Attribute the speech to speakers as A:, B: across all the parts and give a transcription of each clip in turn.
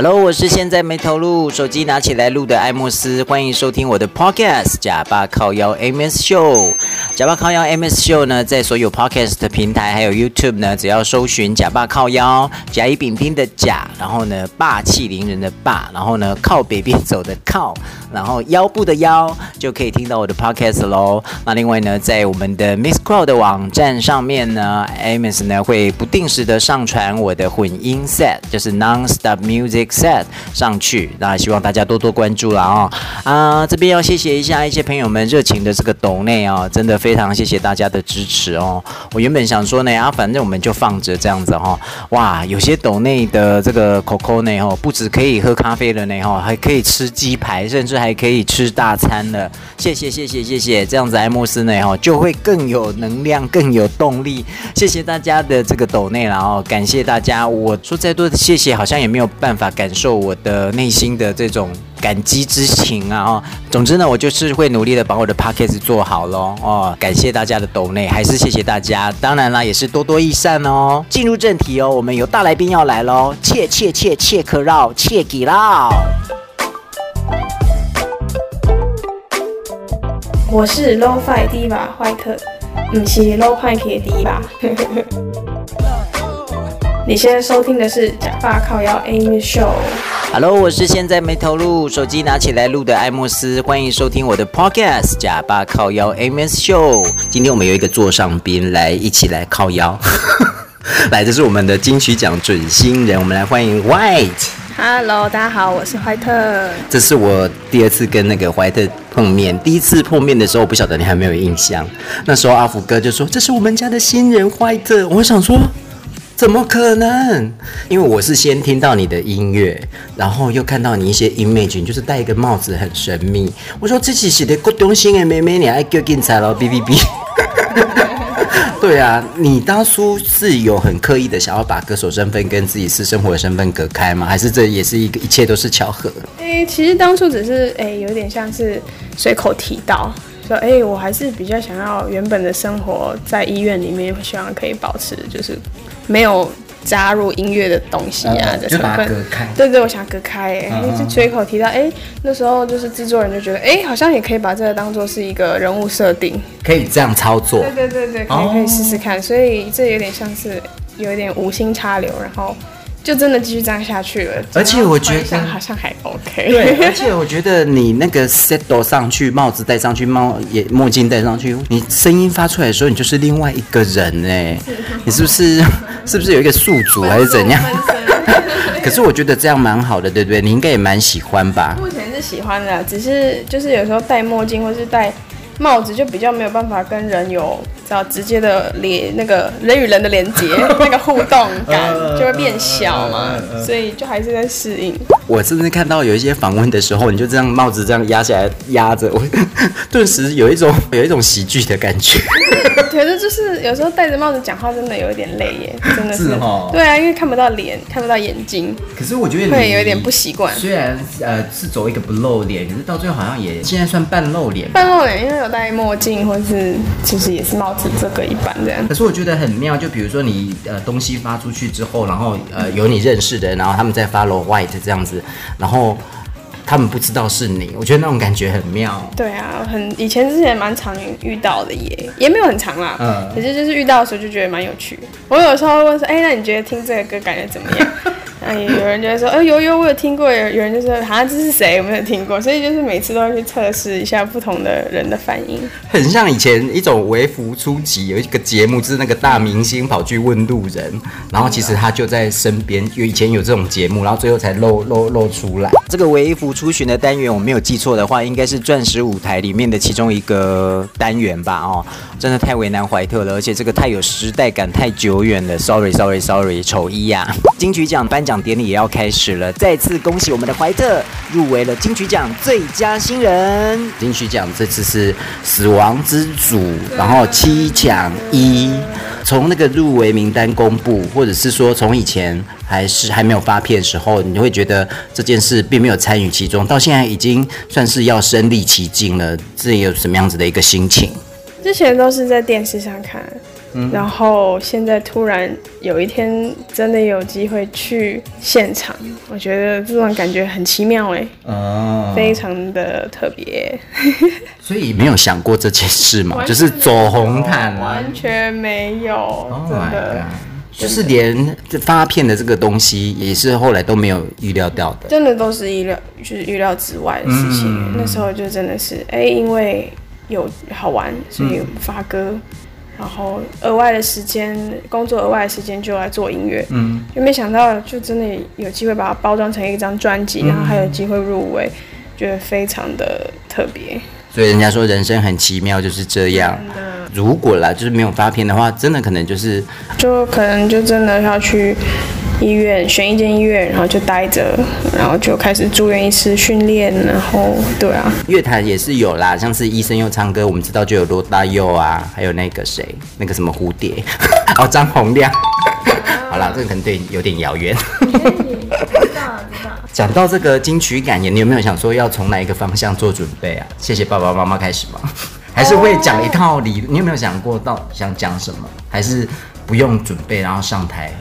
A: Hello，我是现在没投入，手机拿起来录的艾莫斯，欢迎收听我的 Podcast《假巴靠腰 Amos Show》。假爸靠腰 Amos Show 呢，在所有 Podcast 的平台还有 YouTube 呢，只要搜寻“假爸靠腰”，甲乙丙丁的甲，然后呢霸气凌人的霸，然后呢靠北边走的靠，然后腰部的腰，就可以听到我的 Podcast 喽。那另外呢，在我们的 Mixcloud 的网站上面呢 ams 呢会不定时的上传我的混音 set，就是 Non-Stop Music。set 上去，那希望大家多多关注了哦。啊，这边要谢谢一下一些朋友们热情的这个抖内哦，真的非非常谢谢大家的支持哦。我原本想说呢，啊，反正我们就放着这样子哈、哇，有些斗内的这个 Coco 呢哦，不止可以喝咖啡了呢哈，还可以吃鸡排，甚至还可以吃大餐了。谢谢谢谢谢谢，这样子爱莫斯呢哈就会更有能量，更有动力。谢谢大家的这个斗内了哦，感谢大家。我说再多的谢谢，好像也没有办法。感受我的内心的这种感激之情啊！哦，总之呢，我就是会努力的把我的 podcast 做好喽哦。感谢大家的抖内，还是谢谢大家。当然啦，也是多多益善哦。进入正题哦，我们有大来宾要来喽，切切切切克绕，切给绕。
B: 我是 Lo-Fi Diva 坏特，不是 Lo-Fi 的 Diva。你现在收听的是假爸靠腰 Amos Show。
A: Hello，我是现在没投入，手机拿起来录的艾莫斯，欢迎收听我的 Podcast 假爸靠腰 Amos Show。今天我们有一个座上宾来一起来靠腰，来，这是我们的金曲奖准新人，我们来欢迎 White。
B: Hello，大家好，我是怀特。
A: 这是我第二次跟那个怀特碰面，第一次碰面的时候，我不晓得你还没有印象，那时候阿福哥就说这是我们家的新人怀特，我想说。怎么可能？因为我是先听到你的音乐，然后又看到你一些 image，就是戴一个帽子很神秘。我说这是写的郭东新的妹妹，你爱叫警察了哔哔哔。对啊，你当初是有很刻意的想要把歌手身份跟自己私生活的身份隔开吗？还是这也是一个一切都是巧合？
B: 诶，其实当初只是诶，有点像是随口提到。说哎，我还是比较想要原本的生活在医院里面，希望可以保持就是没有加入音乐的东西啊的成分。对对，我想隔开哎，就随口提到哎，那时候就是制作人就觉得哎，好像也可以把这个当做是一个人物设定，
A: 可以这样操作。
B: 对对对对，可以可以试试看，所以这有点像是有一点无心插柳，然后。就真的继续这样下去了，
A: 而且我觉得
B: 好像还 OK。
A: 对，而且我觉得你那个 set 上去，帽子戴上去，帽也墨镜戴上去，你声音发出来的时候，你就是另外一个人哎，你是不是是不是有一个宿主还是怎样？可是我觉得这样蛮好的，对不对？你应该也蛮喜欢吧？
B: 目前是喜欢的，只是就是有时候戴墨镜或是戴。帽子就比较没有办法跟人有比较直接的连那个人与人的连接，那个互动感就会变小嘛，所以就还是在适应。
A: 我甚至看到有一些访问的时候，你就这样帽子这样压下来压着，我 顿时有一种有一种喜剧的感觉。
B: 觉得就是有时候戴着帽子讲话，真的有一点累耶，真的是。对啊，因为看不到脸，看不到眼睛。
A: 可是我觉得
B: 会有一点不习惯。
A: 虽然呃是走一个不露脸，可是到最后好像也现在算半露脸。
B: 半露脸，因为有戴墨镜，或是其实也是帽子这个一般这样。
A: 可是我觉得很妙，就比如说你呃东西发出去之后，然后呃有你认识的，然后他们在 follow white 这样子，然后。他们不知道是你，我觉得那种感觉很妙。
B: 对啊，很以前之前蛮常遇到的耶，也没有很长啦。嗯，可是就是遇到的时候就觉得蛮有趣。我有时候会问说，哎、欸，那你觉得听这个歌感觉怎么样？哎，有人就会说，哎、欸，有有，我有听过。有有人就说，好像这是谁？我没有听过。所以就是每次都要去测试一下不同的人的反应。
A: 很像以前一种微服出击，有一个节目，就是那个大明星跑去问路人，然后其实他就在身边。有以前有这种节目，然后最后才露露露出来。这个微服出巡的单元，我没有记错的话，应该是钻石舞台里面的其中一个单元吧？哦，真的太为难怀特了，而且这个太有时代感，太久远了。Sorry，Sorry，Sorry，丑一呀！金曲奖颁奖典礼也要开始了，再次恭喜我们的怀特入围了金曲奖最佳新人。金曲奖这次是死亡之组，然后七抢一。从那个入围名单公布，或者是说从以前还是还没有发片的时候，你会觉得这件事并没有参与其中，到现在已经算是要身历其境了。这有什么样子的一个心情？
B: 之前都是在电视上看。嗯，然后现在突然有一天真的有机会去现场，我觉得这种感觉很奇妙哎，哦，非常的特别。
A: 所以没有想过这件事嘛，就是走红毯，
B: 完全没有，真的。
A: 就是连发片的这个东西，也是后来都没有预料到的。
B: 真的都是意料，就是预料之外的事情。嗯、那时候就真的是，哎、欸，因为有好玩，所以发歌，嗯、然后额外的时间，工作额外的时间就来做音乐。嗯，就没想到，就真的有机会把它包装成一张专辑，然后还有机会入围，觉得非常的特别。
A: 所以人家说人生很奇妙，就是这样。如果啦，就是没有发片的话，真的可能就是，
B: 就可能就真的要去医院选一间医院，然后就待着，然后就开始住院医师训练，然后对啊，
A: 乐坛也是有啦，像是医生又唱歌，我们知道就有罗大佑啊，还有那个谁，那个什么蝴蝶，哦，张洪亮。好啦，这个可能对有点遥远。讲到这个金曲感言，你有没有想说要从哪一个方向做准备啊？谢谢爸爸妈妈开始吗？还是会讲一套理？你有没有想过到想讲什么？还是不用准备，然后上台？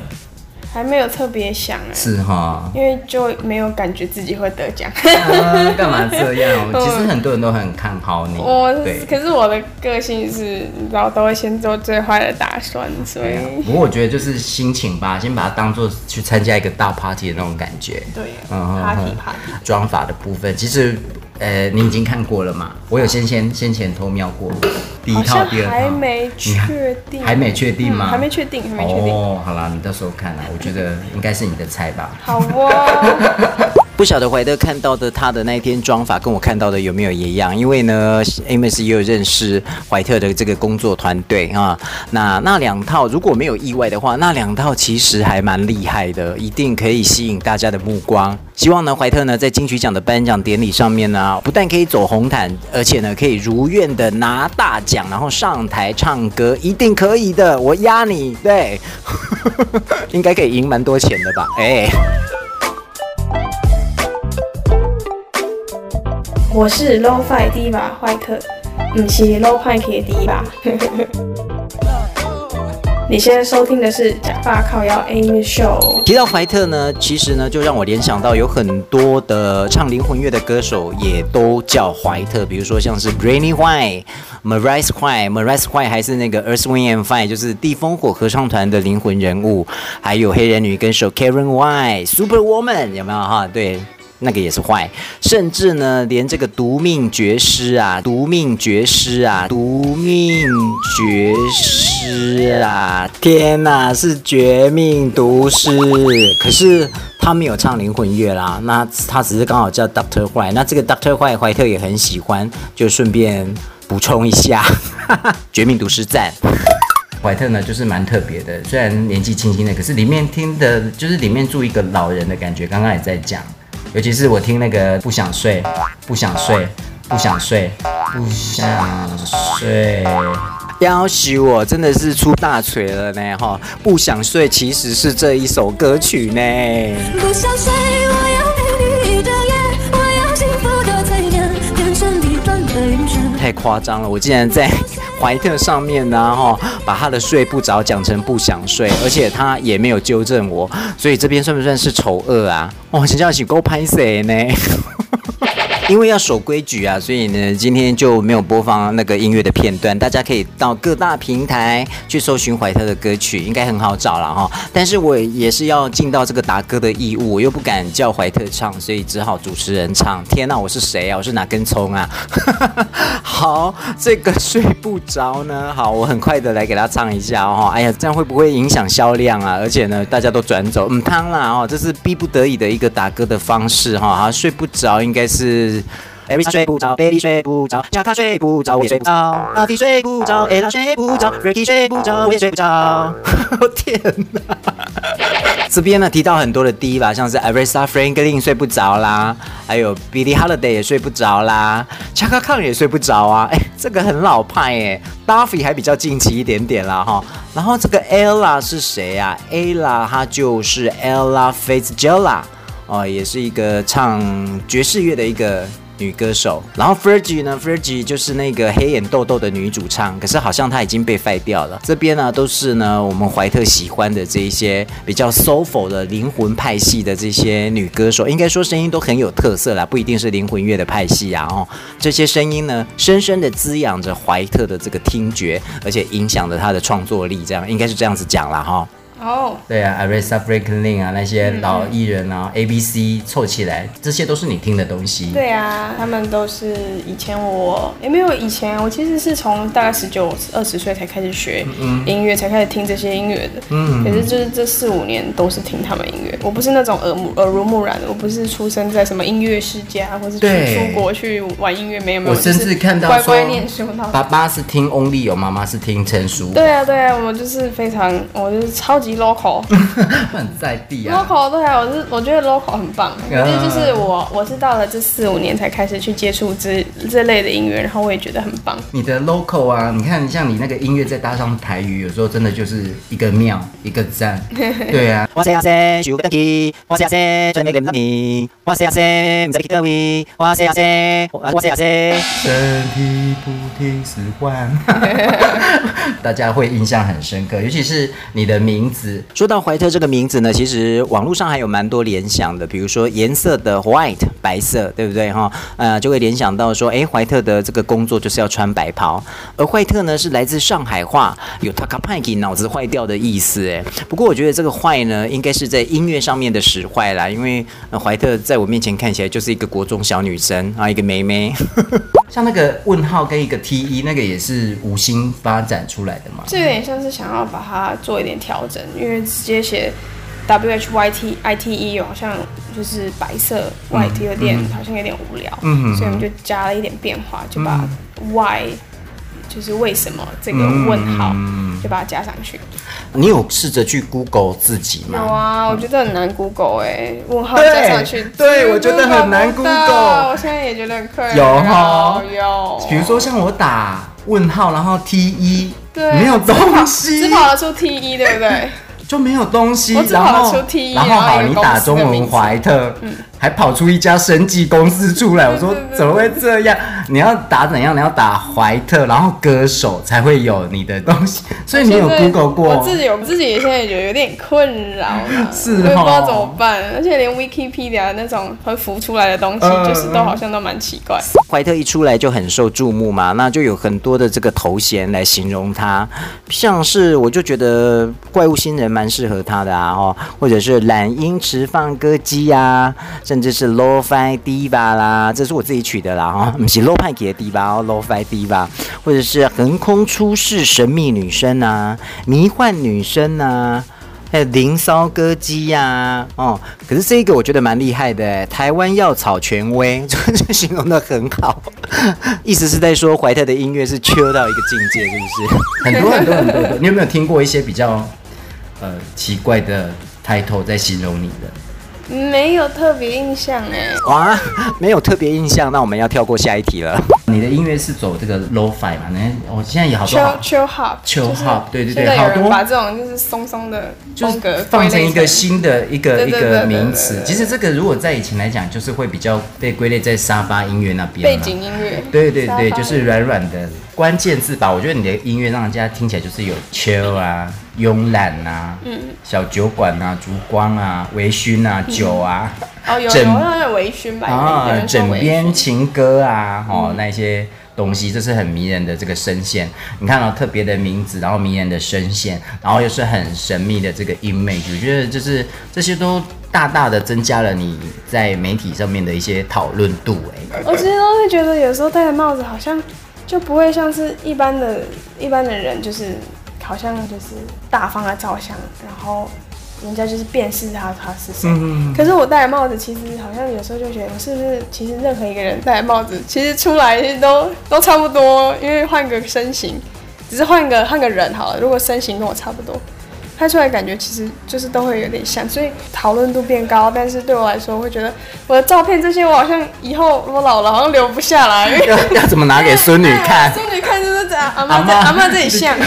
B: 还没有特别想哎，
A: 是哈，
B: 因为就没有感觉自己会得奖。
A: 啊，干嘛这样？其实很多人都很看好你。
B: 我，对，可是我的个性是，你知道，都会先做最坏的打算，所以。
A: 不过我觉得就是心情吧，先把它当做去参加一个大 party 的那种感觉。
B: 对，嗯，party party。
A: 妆法的部分，其实。呃，你已经看过了嘛？我有先先先前偷瞄过，第一套、第二套，
B: 还没确定，
A: 还没确定吗？
B: 还没确定，还没确定。
A: 哦，好啦，你到时候看啦，我觉得应该是你的菜吧。
B: 好哦。
A: 不晓得怀特看到的他的那一天妆法跟我看到的有没有一样？因为呢，Amos 也有认识怀特的这个工作团队啊。那那两套如果没有意外的话，那两套其实还蛮厉害的，一定可以吸引大家的目光。希望呢，怀特呢在金曲奖的颁奖典礼上面呢，不但可以走红毯，而且呢可以如愿的拿大奖，然后上台唱歌，一定可以的，我压你，对，应该可以赢蛮多钱的吧？哎。
B: 我是 Lo-Fi Diva 怀特，不是 Lo-Fi 的 Diva。你现在收听的是假发靠腰 AM Show。
A: 提到怀特呢，其实呢就让我联想到有很多的唱灵魂乐的歌手也都叫怀特，比如说像是 Brady White、Maurice White，Maurice White 还是那个 Earth Wind and Fire，就是地风火合唱团的灵魂人物，还有黑人女歌手 Karen White，Super Woman 有没有哈？对。那个也是坏，甚至呢，连这个独命绝师啊，独命绝师啊，独命绝师啊，天哪，是绝命毒师。可是他没有唱灵魂乐啦，那他只是刚好叫 Doctor 坏。那这个 Doctor 坏，怀特也很喜欢，就顺便补充一下，绝命毒师赞。怀特呢，就是蛮特别的，虽然年纪轻轻的，可是里面听的，就是里面住一个老人的感觉。刚刚也在讲。尤其是我听那个不想睡，不想睡，不想睡，不想睡，要许我真的是出大锤了呢哈！不想睡其实是这一首歌曲呢。不想睡，我要陪你一整夜，我要幸福的彩电，变成一段对决。太夸张了，我竟然在怀特上面呢哈，把他的睡不着讲成不想睡，而且他也没有纠正我，所以这边算不算是丑恶啊？哦，真叫是够拍谁呢。因为要守规矩啊，所以呢，今天就没有播放那个音乐的片段。大家可以到各大平台去搜寻怀特的歌曲，应该很好找了哈。但是我也是要尽到这个打歌的义务，我又不敢叫怀特唱，所以只好主持人唱。天哪，我是谁啊？我是哪根葱啊？好，这个睡不着呢。好，我很快的来给他唱一下哦。哎呀，这样会不会影响销量啊？而且呢，大家都转走，嗯，汤啦哦，这是逼不得已的一个打歌的方式哈。啊，睡不着应该是。Every 睡不着，Baby 睡不着，小卡睡不着，我也睡不着，阿弟睡不着，Ella 睡不着，Ricky 睡不着，我也睡不着。天哪！这边呢提到很多的 D 吧，像是 Aretha Franklin 睡不着啦，还有 Billie Holiday 也睡不着啦，Chaka Khan 也睡不着啊。哎，这个很老派哎，Duffy 还比较近期一点点啦哈。然后这个 Ella 是谁呀？Ella 她就是 Ella Fitzgerald 哦，也是一个唱爵士乐的一个女歌手。然后 Fergie 呢，Fergie 就是那个黑眼豆豆的女主唱，可是好像她已经被废掉了。这边呢都是呢我们怀特喜欢的这一些比较 soulful 的灵魂派系的这些女歌手，应该说声音都很有特色啦，不一定是灵魂乐的派系啊哦。这些声音呢，深深的滋养着怀特的这个听觉，而且影响着他的创作力，这样应该是这样子讲了哈。
B: ，oh.
A: 对啊，Aretha Franklin 啊，那些老艺人啊、嗯、，ABC 凑起来，这些都是你听的东西。
B: 对啊，他们都是以前我也没有以前，我其实是从大概十九、二十岁才开始学音乐，嗯、才开始听这些音乐的。嗯，可是就是这四五年都是听他们音乐。我不是那种耳目耳濡目染的，我不是出生在什么音乐世家，或是去出国去玩音乐，没有没有。
A: 我甚至看到
B: 乖乖念书，
A: 爸爸是听翁立友，妈妈是听陈淑。
B: 对啊，对啊，我就是非常，我就是超级。Local
A: 很在地啊
B: ，local 对啊，我是我觉得 local 很棒，因为就是我我是到了这四五年才开始去接触这这类的音乐，然后我也觉得很棒。
A: 你的 local 啊，你看像你那个音乐再搭上台语，有时候真的就是一个妙一个赞。对啊，哇塞哇塞，许不起，哇塞哇塞，真没给你，哇塞哇塞，哇塞哇塞，哇塞哇塞，身体不停使唤，大家会印象很深刻，尤其是。你的名字，说到怀特这个名字呢，其实网络上还有蛮多联想的，比如说颜色的 white 白色，对不对哈？呃，就会联想到说，哎，怀特的这个工作就是要穿白袍，而怀特呢是来自上海话，有他卡派给脑子坏掉的意思，哎，不过我觉得这个坏呢，应该是在音乐上面的使坏啦，因为怀特在我面前看起来就是一个国中小女生啊，一个妹妹，像那个问号跟一个 T E，那个也是无心发展出来的嘛，
B: 这有点像是想要把它。做一点调整，因为直接写 W H Y T I T E 好像就是白色 White 有点、嗯、好像有点无聊，嗯、所以我们就加了一点变化，就把 Why、嗯、就是为什么这个问号、嗯、就把它加上去。
A: 你有试着去 Google 自己吗？
B: 有啊，我觉得很难 Google 哎、欸，问号加上去，
A: 对，对我觉得很难 Google，
B: 我现在也觉得很困难。
A: 有哈，
B: 有，
A: 比如说像我打问号，然后 T E。
B: 对
A: 没有东西，
B: 只跑得出 T 一，对不对？
A: 就没有东西，
B: 我只跑得出 T 一，
A: 然后好，你打中文怀特，嗯。还跑出一家生技公司出来，我说怎么会这样？你要打怎样？你要打怀特，然后歌手才会有你的东西。所以你有 Google 过？
B: 我自己，我自己也现在觉得有点困扰了，
A: 是哦，
B: 我也不知道怎么办。而且连 Wikipedia 那种会浮出来的东西，就是都好像都蛮奇怪。
A: 怀特一出来就很受注目嘛，那就有很多的这个头衔来形容他，像是我就觉得怪物新人蛮适合他的啊，哦，或者是懒音池放歌姬呀。甚至是 low fi Diva 啦，这是我自己取的啦哈，不是 Low 派给的 diva 哦，low fi Diva，或者是横空出世神秘女生啊，迷幻女生啊，还有灵骚歌姬呀、哦，可是这一个我觉得蛮厉害的，台湾药草权威，就是形容得很好，意思是在说怀特的音乐是秋到一个境界，是不是？很多很多很多的，你有没有听过一些比较呃奇怪的 title 在形容你的？
B: 没有特别印象哎，
A: 哇，没有特别印象，那我们要跳过下一题了。你的音乐是走这个 Lo-Fi 嘛？那我现在也好多
B: Chill Hop，Chill
A: Hop，对对对，好多
B: 把这种就是松松的风格
A: 放成一个新的一个一个名词。其实这个如果在以前来讲，就是会比较被归类在沙发音乐那边，
B: 背景音乐。
A: 对对对，就是软软的关键字吧。我觉得你的音乐让人家听起来就是有 chill 啊。慵懒呐，嗯，小酒馆呐，烛光啊，微醺啊，酒啊，
B: 哦，有有好像微醺吧，啊，
A: 枕边情歌啊，哦，那些东西，这是很迷人的这个声线。你看到特别的名字，然后迷人的声线，然后又是很神秘的这个 image，我觉得就是这些都大大的增加了你在媒体上面的一些讨论度。哎，
B: 我其实都会觉得有时候戴的帽子好像就不会像是一般的一般的人，就是。好像就是大方的照相，然后人家就是辨识他他是谁。嗯、可是我戴的帽子，其实好像有时候就觉得，我是不是其实任何一个人戴的帽子，其实出来都都差不多，因为换个身形，只是换个换个人好了。如果身形跟我差不多。拍出来感觉其实就是都会有点像，所以讨论度变高。但是对我来说，我会觉得我的照片这些，我好像以后我老了好像留不下来。
A: 要 要怎么拿给孙女看？
B: 孙女看就是这样，阿妈阿妈这里像。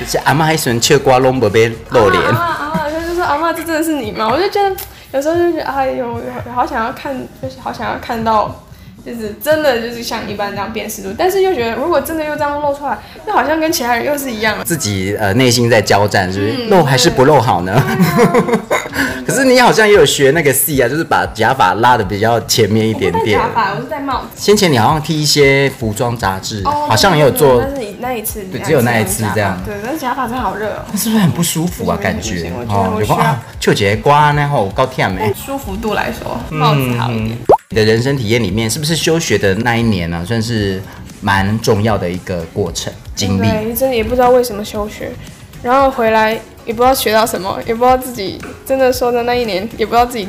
A: 就是阿妈还喜欢切瓜龙宝贝露脸。
B: 啊 啊！他就说阿妈这真的是你吗？我就觉得有时候就觉得哎呦，好想要看，就是好想要看到就是真的就是像一般这样辨识度，但是又觉得如果真的又这样露出来，那好像跟其他人又是一样的。
A: 自己呃内心在交战，是不是、嗯、露还是不露好呢？可是你好像也有学那个戏啊，就是把假发拉的比较前面一点点。
B: 假发，我是戴帽子。
A: 先前你好像替一些服装杂志，哦、好像也有做。
B: 但是你那一次，
A: 对，只有那一次这样。
B: 对，但是假发真的好热哦。
A: 那是不是很不舒服啊？感觉哦，有啊，就觉得刮然后高天没。
B: 舒服度来说，帽子好一点。
A: 嗯、你的人生体验里面，是不是休学的那一年呢、啊，算是蛮重要的一个过程经历？
B: 对，真的也不知道为什么休学，然后回来。也不知道学到什么，也不知道自己真的说的那一年，也不知道自己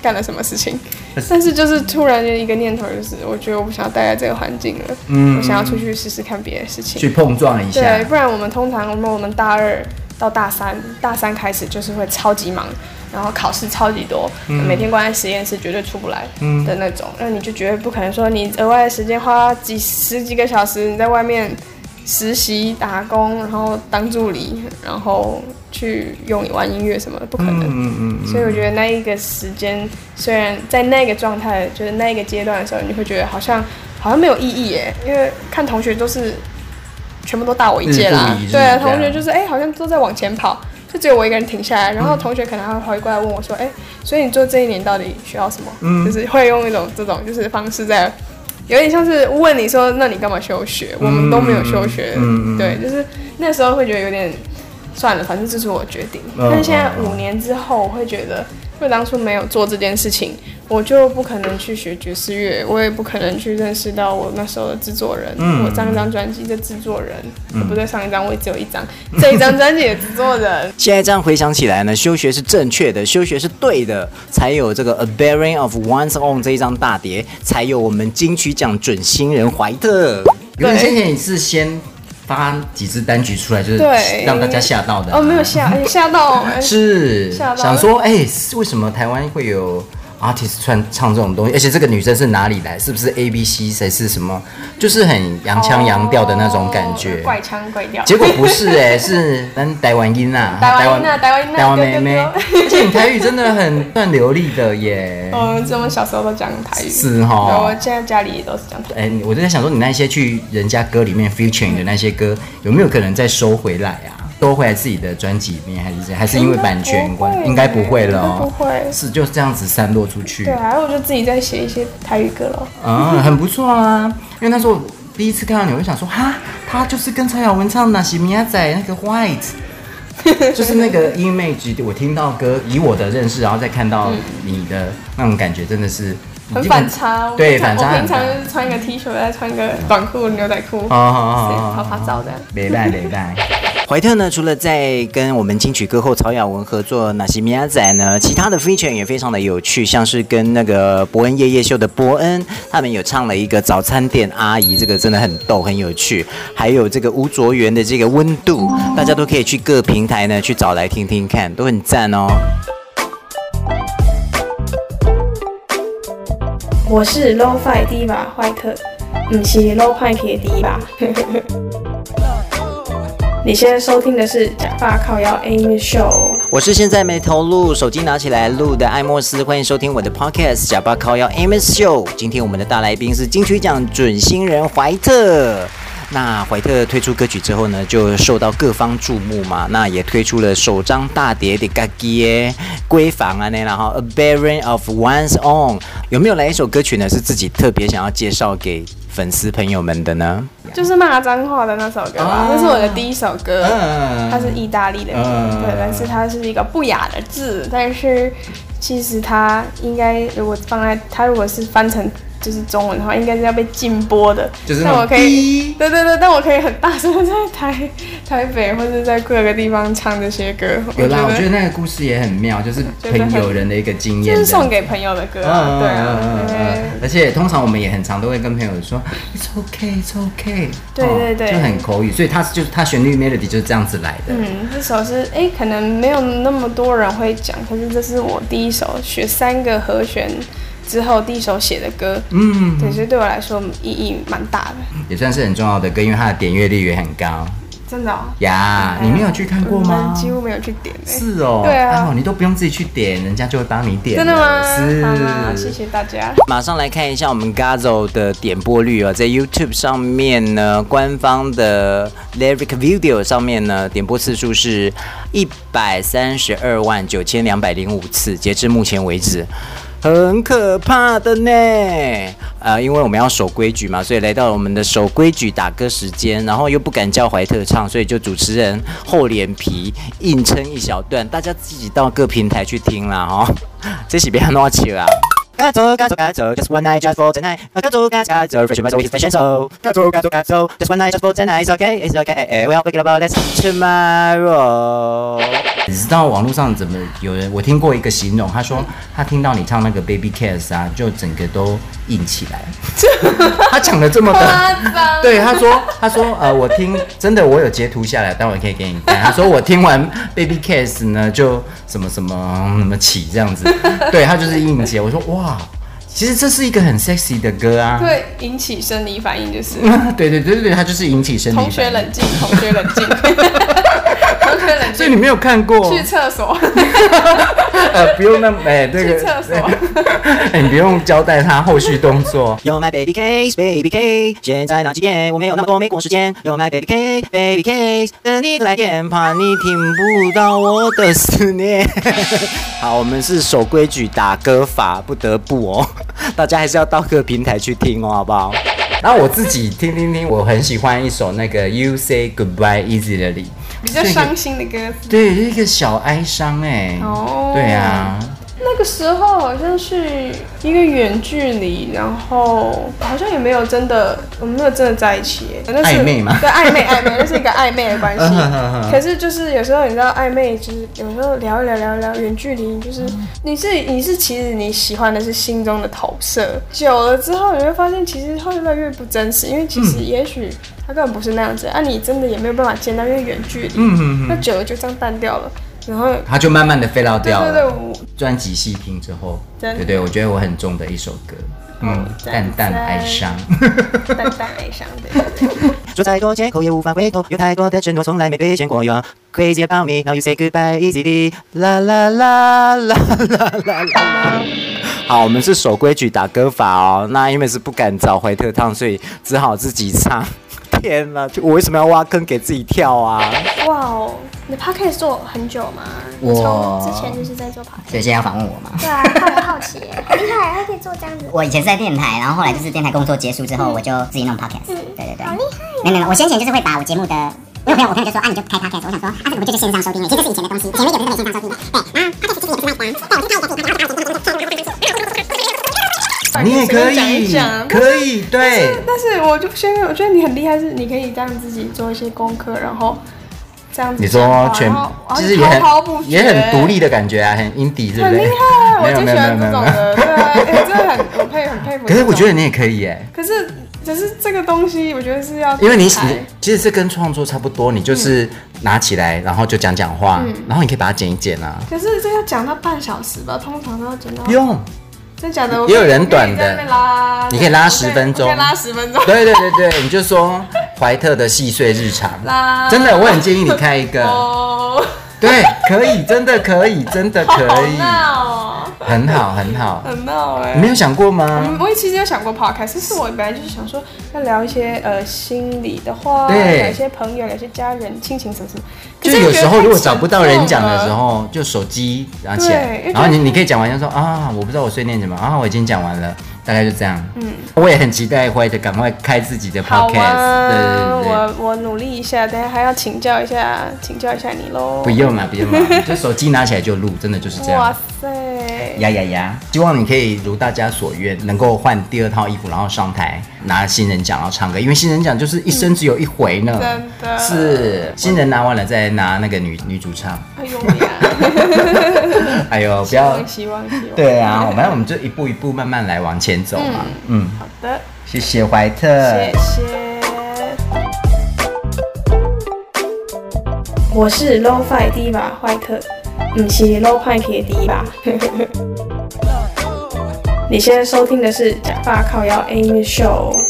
B: 干了什么事情。但是就是突然就一个念头，就是我觉得我不想要待在这个环境了，嗯，我想要出去试试看别的事情，
A: 去碰撞一下。
B: 对，不然我们通常我们我们大二到大三，大三开始就是会超级忙，然后考试超级多，嗯、每天关在实验室绝对出不来的那种，那、嗯、你就绝对不可能说你额外的时间花几十几个小时你在外面。实习打工，然后当助理，然后去用玩音乐什么的，不可能。所以我觉得那一个时间，虽然在那个状态，就是那个阶段的时候，你会觉得好像好像没有意义耶，因为看同学都是全部都大我一届啦。对啊，同学就是哎，好像都在往前跑，就只有我一个人停下来。然后同学可能还会回过来问我说：“哎，所以你做这一年到底学到什么？”嗯。就是会用一种这种就是方式在。有点像是问你说，那你干嘛休学？我们都没有休学，嗯、对，就是那时候会觉得有点算了，反正这是我决定。嗯、但是现在五年之后，我会觉得，因为当初没有做这件事情。我就不可能去学爵士乐，我也不可能去认识到我那时候的制作人，嗯、我上一张专辑的制作人，嗯、不对，上一张我也只有一张，这一张专辑的制作人。
A: 现在这样回想起来呢，休学是正确的，休学是对的，才有这个《A Bearing of One's Own》这一张大碟，才有我们金曲奖准新人怀特。因为先前你是先发几支单曲出来，就是让大家吓到的、啊。
B: 哦，没有吓，吓到，
A: 是想说，哎、欸，为什么台湾会有？artist 唱唱这种东西，而且这个女生是哪里来？是不是 A B C 谁是什么？就是很洋腔洋调的那种感觉，
B: 怪腔怪调。
A: 结果不是哎、欸，是咱台湾音啊，
B: 台湾台湾
A: 台湾妹妹。而且你台语真的很算流利的耶。
B: 嗯，这我们小时候都讲台语。
A: 是哈。
B: 我现在家里也都是讲台语。
A: 哎，我就在想说，你那些去人家歌里面 featuring 的那些歌，有没有可能再收回来啊？收回来自己的专辑里面，还是还是因为版权关？应该不会了哦，
B: 不会，
A: 是就是这样子散落出去。
B: 对，然后我就自己在写一些台语歌了。
A: 嗯，很不错啊。因为那时候第一次看到你，我就想说，哈，他就是跟蔡雅文唱那些米亚仔那个 White，就是那个 image。我听到歌，以我的认识，然后再看到你的那种感觉，真的是
B: 很反差。
A: 对，反差。
B: 我平常就是穿一个 T 恤，再穿个短裤、牛仔裤，好好好，拍拍照的。
A: 没拜没拜。怀特呢，除了在跟我们金曲歌后曹雅雯合作《那西米亚仔》呢，其他的 feature 也非常的有趣，像是跟那个伯恩夜夜秀的伯恩，他们有唱了一个早餐店阿姨，这个真的很逗，很有趣。还有这个吴卓源的这个温度，大家都可以去各平台呢去找来听听看，都很赞哦。
B: 我是 Lo-Fi Diva 怀特，不是 Lo-Fi 的 Diva。你现在收听的是假发靠腰 Amos Show，
A: 我是现在没投录，手机拿起来录的艾莫斯，欢迎收听我的 Podcast 假发靠腰 Amos Show。今天我们的大来宾是金曲奖准新人怀特。那怀特推出歌曲之后呢，就受到各方注目嘛，那也推出了首张大碟的嘎吉闺房啊那，然后 A Baron of One's Own，有没有来一首歌曲呢？是自己特别想要介绍给粉丝朋友们的呢，
B: 就是骂脏话的那首歌吧，这、啊、是我的第一首歌，嗯、它是意大利的歌，嗯、对，但是它是一个不雅的字，但是其实它应该如果放在它如果是翻成。就是中文的话，应该是要被禁播的。就是那我可以，对对对，但我可以很大声的在台台北或者在各个地方唱这些歌。
A: 有啦，我觉得那个故事也很妙，就是朋友人的一个经验，
B: 就是送给朋友的歌啊。对啊，
A: 而且通常我们也很常都会跟朋友说，It's okay, It's okay。对对对，就很口语，所以它就是它旋律 melody 就是这样子来的。
B: 嗯，这首是哎，可能没有那么多人会讲，可是这是我第一首学三个和弦。之后第一首写的歌，嗯，对，所以对我来说意义蛮大的，
A: 也算是很重要的歌，因为它的点阅率也很高。
B: 真的
C: 呀，你没有去看过吗？
B: 几乎没有去点。
C: 是哦，
B: 对啊，
C: 你都不用自己去点，人家就会帮你点。
B: 真的吗？
C: 是，
B: 谢谢大家。
C: 马上来看一下我们 Gazzo 的点播率哦，在 YouTube 上面呢，官方的 Lyric Video 上面呢，点播次数是一百三十二万九千两百零五次，截至目前为止。很可怕的呢，呃，因为我们要守规矩嘛，所以来到了我们的守规矩打歌时间，然后又不敢叫怀特唱，所以就主持人厚脸皮硬撑一小段，大家自己到各平台去听啦哈，这是别乱起啊。该走该走该走，Just one night just for tonight。该走该走该走，Fresh but always fashion show。该走该走该走，Just one night just for tonight。It's okay it's okay we all forget about this tomorrow。你知道网络上怎么有人？我听过一个形容，他说他听到你唱那个 Baby Kiss 啊，就整个都硬起来。他讲的这么的，对，他说他说呃，我听真的我有截图下来，待会可以给你看。他说我听完 Baby Kiss 呢，就什么什么什么起这样子，对他就是硬起来。我说哇。其实这是一个很 sexy 的歌啊，
B: 对，引起生理反应就是，
C: 对对对对对，它就是引起生理
B: 同学冷静，同学冷静。
C: 所以你没有看过？
B: 去厕所。
C: 呃，不用那么哎，这个。
B: 去厕所。
C: 哎，你不用交代他后续动作。
A: You're my baby case, baby case，现在哪几点？我没有那么多美国时间。You're my baby case, baby case，等你的来电，怕你听不到我的思念。
C: 好，我们是守规矩打歌法，不得不哦。大家还是要到各平台去听哦，好不好？然后我自己听听听，我很喜欢一首那个 You Say Goodbye Easily，
B: 比较伤心的歌词。
C: 对，是一个小哀伤哎。哦。对啊。
B: 那个时候好像是一个远距离，然后好像也没有真的，我们没有真的在一起。
C: 暧昧嘛？
B: 对，暧昧暧昧，那是一个暧昧的关系。可是就是有时候你知道暧昧，就是有时候聊一聊聊一聊，远距离就是你是你是其实你喜欢的是心中的投射，久了之后你会发现其实会越来越不真实，因为其实也许他根本不是那样子啊，你真的也没有办法见到，因为远距离，嗯嗯那久了就这样淡掉了。然后他
C: 就慢慢的飞到掉了。专辑细听之后，对对，我觉得我很重的一首歌，嗯，淡淡哀伤，
B: 淡淡哀伤，对对。
A: 说再 多借口也无法回头，有太多的承诺从来没兑现过。You're crazy about me, now you say goodbye easily。啦啦啦啦啦啦啦。
C: 好，我们是守规矩打歌法哦。那因为是不敢找回特唱，所以只好自己唱。天哪，就我为什么要挖坑给自己跳啊？
D: 哇哦，你 podcast 做很久吗？我之前就是在做 podcast，
E: 所以现在要访问我吗？
D: 对啊，好奇，很厉害，还可以做这样子。
E: 我以前是在电台，然后后来就是电台工作结束之后，我就自己弄 podcast。嗯，对对对，
D: 好厉害。
E: 没有没有，我先前就是会把我节目的，因为朋友我朋友就说啊，你就开 podcast，我想说啊，这怎么就是线上收听？其实这是以前的东西，前面有的是没线上收听的。对，啊，podcast 其实也是卖单，对，我就开一个可以，然后大家可以
C: 你也可以可以对。
B: 但是我就现在我觉得你很厉害，是你可以这样自己做一些功课，然后这样子。
C: 你说全其实也很也很独立的感觉啊，很 indie，是不是？
B: 很厉害，我就喜欢这种的，对啊，真的很我佩很佩服。
C: 可是我觉得你也可以哎。
B: 可是只是这个东西，我觉得是要
C: 因为你你其实是跟创作差不多，你就是拿起来，然后就讲讲话，然后你可以把它剪一剪啊。
B: 可是这要讲到半小时吧，通常都要剪到。
C: 不用。
B: 真假的，
C: 也有人短的，你可以拉十分钟，
B: 拉十分钟。
C: 对对对对，你就说怀特的细碎日常，真的，我很建议你开一个。对，可以，真的可以，真的可以。很好，很好，
B: 很闹哎！
C: 你没有想过吗？
B: 我也其实有想过 podcast，是我本来就是想说要聊一些呃心理的话，聊一些朋友，聊一些家人、亲情什么什么。
C: 就有时候如果找不到人讲的时候，就手机拿起来，然后你你可以讲完就说啊，我不知道我碎念什么啊，我已经讲完了。大概就这样。嗯，我也很期待会的，赶快开自己的 podcast。
B: 啊、对对对，我我努力一下，等下还要请教一下，请教一下你喽。
C: 不用了，不用了，就手机拿起来就录，真的就是这样。哇塞！呀呀呀！希望你可以如大家所愿，能够换第二套衣服，然后上台拿新人奖，然后唱歌。因为新人奖就是一生只有一回呢。
B: 真的。
C: 是新人拿完了再拿那个女女主唱。哎呦呀！哎呦，不要
B: 希望希望。
C: 对啊，反正我们就一步一步慢慢来往前走嘛。嗯，
B: 好的。
C: 谢谢怀特。
B: 谢谢。我是 Lo-Fi Diva 怀特。不是 low 派铁弟吧？你现在收听的是假发靠腰 Amy Show。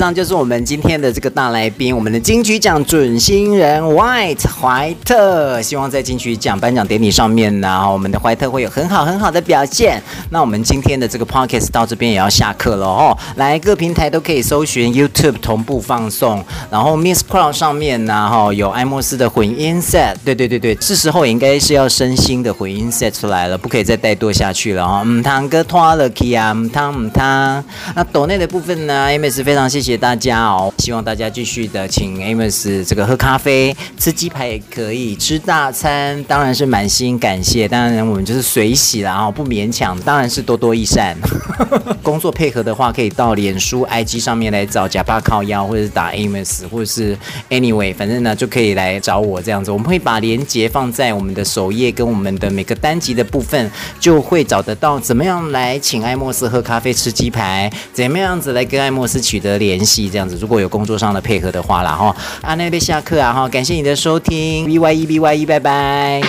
A: 上就是我们今天的这个大来宾，我们的金曲奖准新人 White 怀特。希望在金曲奖颁奖典礼上面呢，我们的怀特会有很好很好的表现。那我们今天的这个 Podcast 到这边也要下课了哦。来，各平台都可以搜寻 YouTube 同步放送，然后 Miss Crow 上面呢，哈，有艾莫斯的混音 set。对对对对，是时候应该是要升新的混音 set 出来了，不可以再怠惰下去了哦。嗯，堂哥拖了 key 啊，嗯汤嗯汤。那抖内的部分呢，Amos 非常谢谢谢大家哦，希望大家继续的请 Amos 这个喝咖啡、吃鸡排也可以，吃大餐当然是满心感谢，当然我们就是随喜啦，哦，不勉强，当然是多多益善。工作配合的话，可以到脸书、IG 上面来找假爸靠腰，或者是打 Amos，或者是 Anyway，反正呢就可以来找我这样子，我们会把链接放在我们的首页跟我们的每个单集的部分，就会找得到怎么样来请艾莫斯喝咖啡、吃鸡排，怎么样子来跟艾莫斯取得联系，这样子如果有工作上的配合的话啦哈，啊那边下课啊哈，感谢你的收听，B Y E B Y E，拜拜。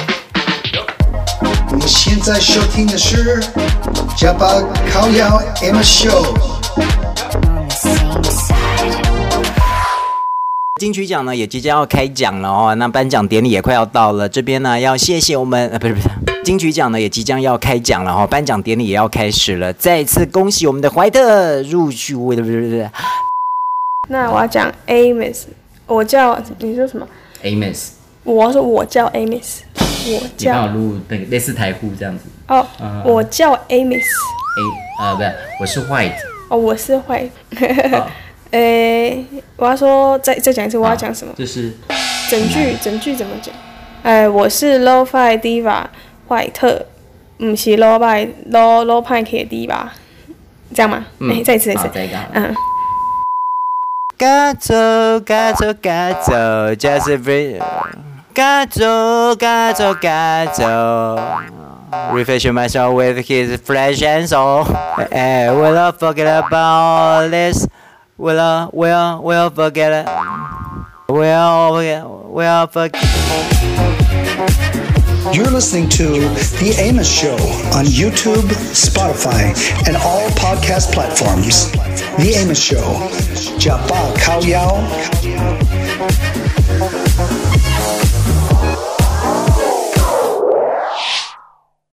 F: 你现在收听的是加巴烤腰 Amos Show。
A: 金曲奖呢也即将要开奖了哦，那颁奖典礼也快要到了，这边呢要谢谢我们呃不是不是，金曲奖呢也即将要开奖了哈，颁奖典礼也要开始了，再一次恭喜我们的怀特入选，不是不是不是。
B: 那我要讲 Amos，我叫你说什么
A: ？Amos，
B: 我说我叫 Amos，我叫。
A: 你帮我录那个类似台呼这样子。
B: 哦，嗯、我叫 Amos。
A: A 啊不是，我是 White。
B: 哦，我是 White。哦 诶、欸，我要说，再再讲一次，我要讲什么？
A: 就是
B: 整句，整句怎么讲？哎，我是 Lo-Fi Diva 怀特，不是 Lo-Fi Lo Lo-Fi 的 Diva，这样吗？嗯，欸、再一次，再一次，嗯。嘎走，嘎走，嘎走，Just breathe。嘎走，嘎走，嘎走，Refresh myself with his flesh and soul。哎，Will I forget about this？We'll, we'll, we'll forget it. We'll, we'll forget.
F: You're listening to The Amos Show on YouTube, Spotify, and all podcast platforms. The Amos Show. Japa Kao Yao.